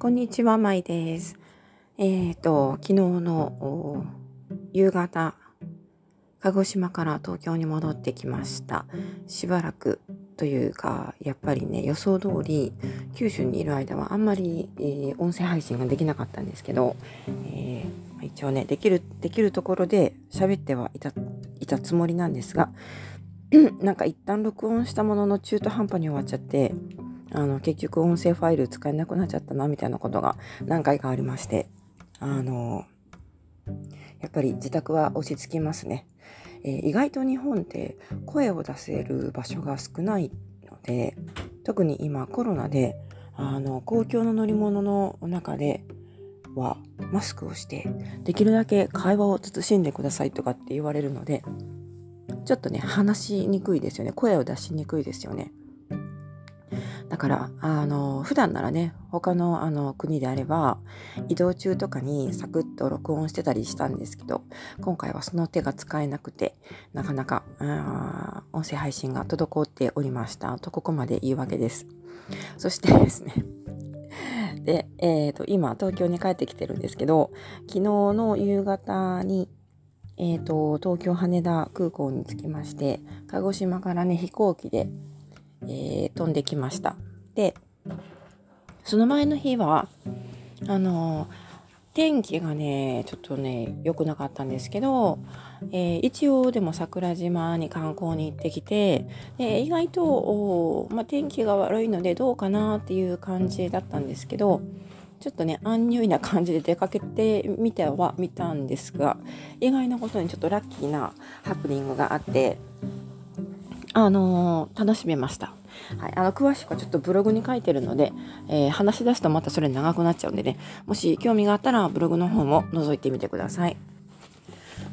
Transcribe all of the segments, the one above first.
こんにちは、まいです。えっ、ー、と、昨日の夕方、鹿児島から東京に戻ってきました。しばらくというか、やっぱりね、予想通り、九州にいる間はあんまり、えー、音声配信ができなかったんですけど、えー、一応ね、できる、できるところで喋ってはいた、いたつもりなんですが、なんか一旦録音したものの中途半端に終わっちゃって、あの結局音声ファイル使えなくなっちゃったなみたいなことが何回かありまして。あのやっぱり自宅は落ち着きますね、えー、意外と日本って声を出せる場所が少ないので特に今コロナであの公共の乗り物の中ではマスクをしてできるだけ会話を慎んでくださいとかって言われるのでちょっとね話しにくいですよね。声を出しにくいですよね。だから、あの、普段ならね、他のあの国であれば、移動中とかにサクッと録音してたりしたんですけど、今回はその手が使えなくて、なかなか、音声配信が滞っておりましたと、ここまで言うわけです。そしてですね、で、え、ー、と、今、東京に帰ってきてるんですけど、昨日の夕方に、えっ、ー、と、東京羽田空港に着きまして、鹿児島からね、飛行機でえー、飛んできました。で、その前の日は、あの、天気がね、ちょっとね、良くなかったんですけど、えー、一応でも桜島に観光に行ってきて、で意外と、まあ、天気が悪いのでどうかなっていう感じだったんですけど、ちょっとね、アンニュイな感じで出かけてみては見たんですが、意外なことにちょっとラッキーなハプニングがあって、あのー、楽しめました。はい、あの詳しくはちょっとブログに書いてるので、えー、話し出すとまたそれ長くなっちゃうんでね、もし興味があったらブログの方も覗いてみてください。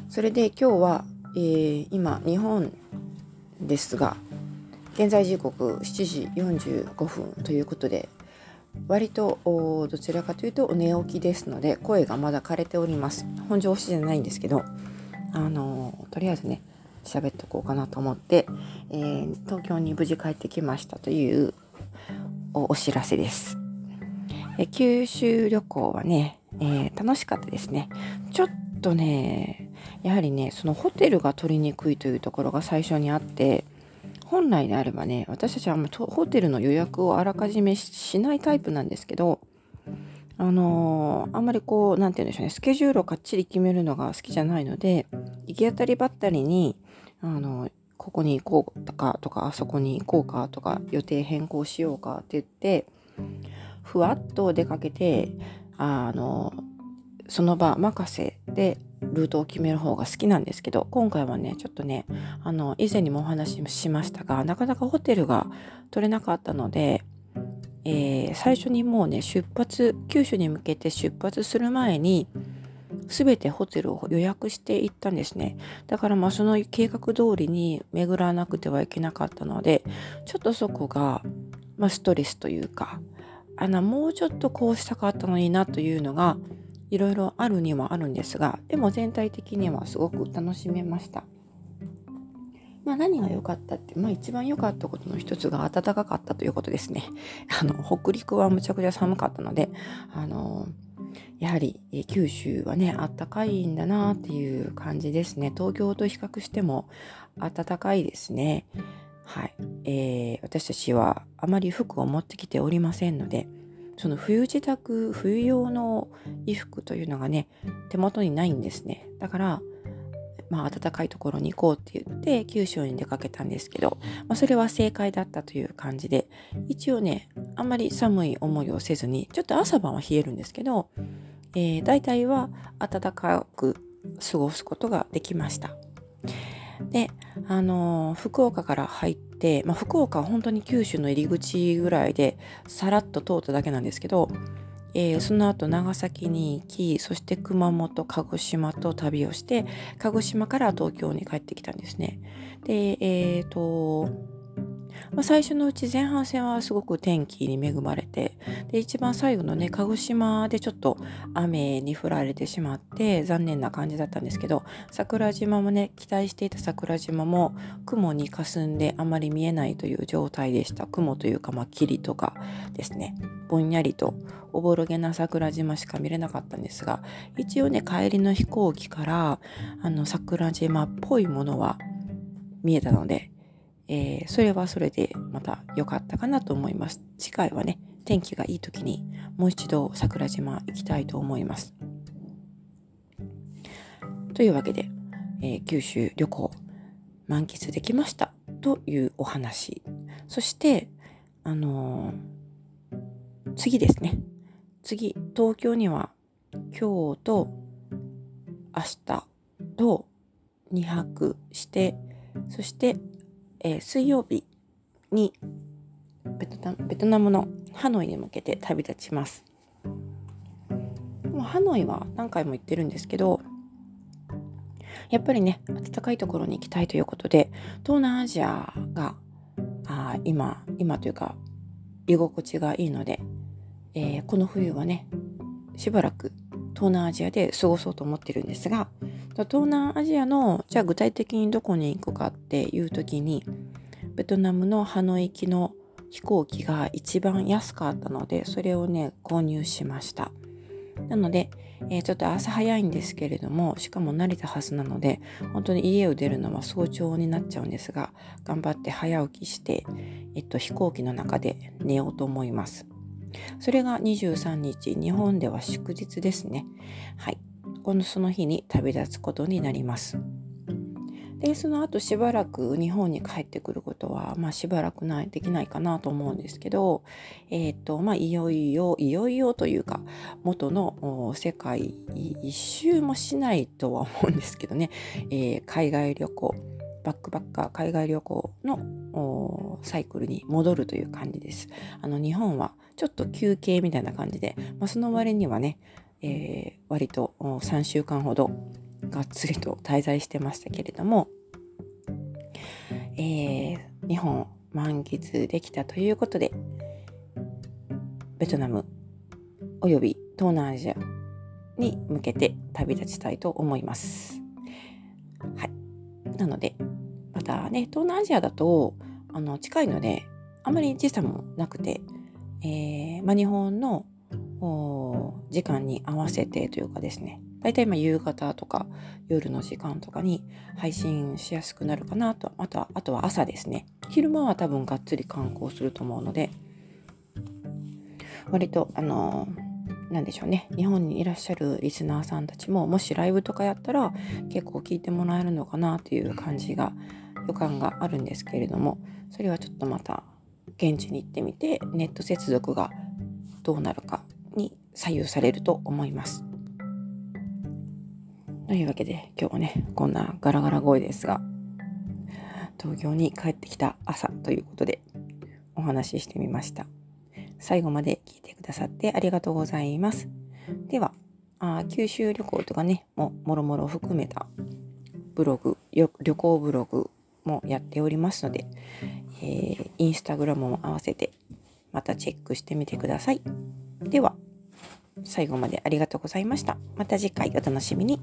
それで今日は、えー、今日本ですが、現在時刻7時45分ということで、割とどちらかというと寝起きですので声がまだ枯れております本上推しじゃないんですけどあのとりあえずね喋っとこうかなと思って、えー、東京に無事帰ってきましたというお知らせです。え九州旅行はね、えー、楽しかったですね。ちょっとね、やはりね、そのホテルが取りにくいというところが最初にあって、本来であればね、私たちはホテルの予約をあらかじめしないタイプなんですけど、あのー、あんまりこう、なんて言うんでしょうね、スケジュールをかっちり決めるのが好きじゃないので、行き当たりばったりに、あのここに行こうかとかあそこに行こうかとか予定変更しようかって言ってふわっと出かけてあのその場任せでルートを決める方が好きなんですけど今回はねちょっとねあの以前にもお話ししましたがなかなかホテルが取れなかったので、えー、最初にもうね出発九州に向けて出発する前に全てホテルを予約していったんですね。だからまあその計画通りに巡らなくてはいけなかったので、ちょっとそこが、まあ、ストレスというか、あの、もうちょっとこうしたかったのになというのが、いろいろあるにはあるんですが、でも全体的にはすごく楽しめました。まあ何が良かったって、まあ一番良かったことの一つが暖かかったということですね。あの、北陸はむちゃくちゃ寒かったので、あのやはり九州はね、あったかいんだなっていう感じですね。東京と比較しても暖かいですね。はい。えー、私たちはあまり服を持ってきておりませんので、その冬支度、冬用の衣服というのがね、手元にないんですね。だから、まあ、暖かいところに行こうって言って九州に出かけたんですけど、まあ、それは正解だったという感じで一応ねあんまり寒い思いをせずにちょっと朝晩は冷えるんですけど、えー、大体は暖かく過ごすことができました。で、あのー、福岡から入って、まあ、福岡は本当に九州の入り口ぐらいでさらっと通っただけなんですけど、えー、その後長崎に行きそして熊本鹿児島と旅をして鹿児島から東京に帰ってきたんですね。でえっ、ー、とまあ、最初のうち前半戦はすごく天気に恵まれてで一番最後のね鹿児島でちょっと雨に降られてしまって残念な感じだったんですけど桜島もね期待していた桜島も雲に霞んであまり見えないという状態でした。雲というかまあ霧とかですね。ぼんやりとおぼろげな桜島しか見れなかったんですが一応ね帰りの飛行機からあの桜島っぽいものは見えたのでえー、それはそれでまた良かったかなと思います。次回はね、天気がいい時にもう一度桜島行きたいと思います。というわけで、えー、九州旅行満喫できましたというお話。そして、あのー、次ですね。次、東京には今日と明日と2泊して、そしてえー、水曜日にベトナベトナムのハノイに向けて旅立ちます。もうハノイは何回も行ってるんですけどやっぱりね暖かいところに行きたいということで東南アジアがあ今今というか居心地がいいので、えー、この冬はねしばらく東南アジアで過ごそうと思ってるんですが東南アジアのじゃあ具体的にどこに行くかっていう時にベトナムのハノイ行きの飛行機が一番安かったのでそれをね購入しました。なので、えー、ちょっと朝早いんですけれどもしかも慣れたはずなので本当に家を出るのは早朝になっちゃうんですが頑張って早起きして、えっと、飛行機の中で寝ようと思います。それが23日日本では祝日ですね。はい。このその日に旅立つことになります。でその後しばらく日本に帰ってくることは、まあ、しばらくないできないかなと思うんですけど、えーとまあ、いよいよいよいよというか元の世界一周もしないとは思うんですけどね、えー、海外旅行バックバッカー海外旅行のサイクルに戻るという感じです。あの日本はちょっと休憩みたいな感じで、まあ、その割にはねえー、割と3週間ほどがっつりと滞在してましたけれども、えー、日本満喫できたということでベトナムおよび東南アジアに向けて旅立ちたいと思います。はい。なので、またね、東南アジアだと、あの、近いので、あまり時差もなくて、えー、ま、日本の時間に合わせてというかですね大体ま夕方とか夜の時間とかに配信しやすくなるかなと。あとはあとは朝ですね。昼間は多分がっつり観光すると思うので割とあのなんでしょうね。日本にいらっしゃるリスナーさんたちももしライブとかやったら結構聞いてもらえるのかなという感じが予感があるんですけれどもそれはちょっとまた現地に行ってみてネット接続がどうなるかに左右されると思います。というわけで今日はねこんなガラガラ声ですが東京に帰ってきた朝ということでお話ししてみました。最後まで聞いてくださってありがとうございます。では、あ九州旅行とかね、ももろもろ含めたブログ、旅行ブログもやっておりますので、えー、インスタグラムも合わせてまたチェックしてみてください。では、最後までありがとうございました。また次回お楽しみに。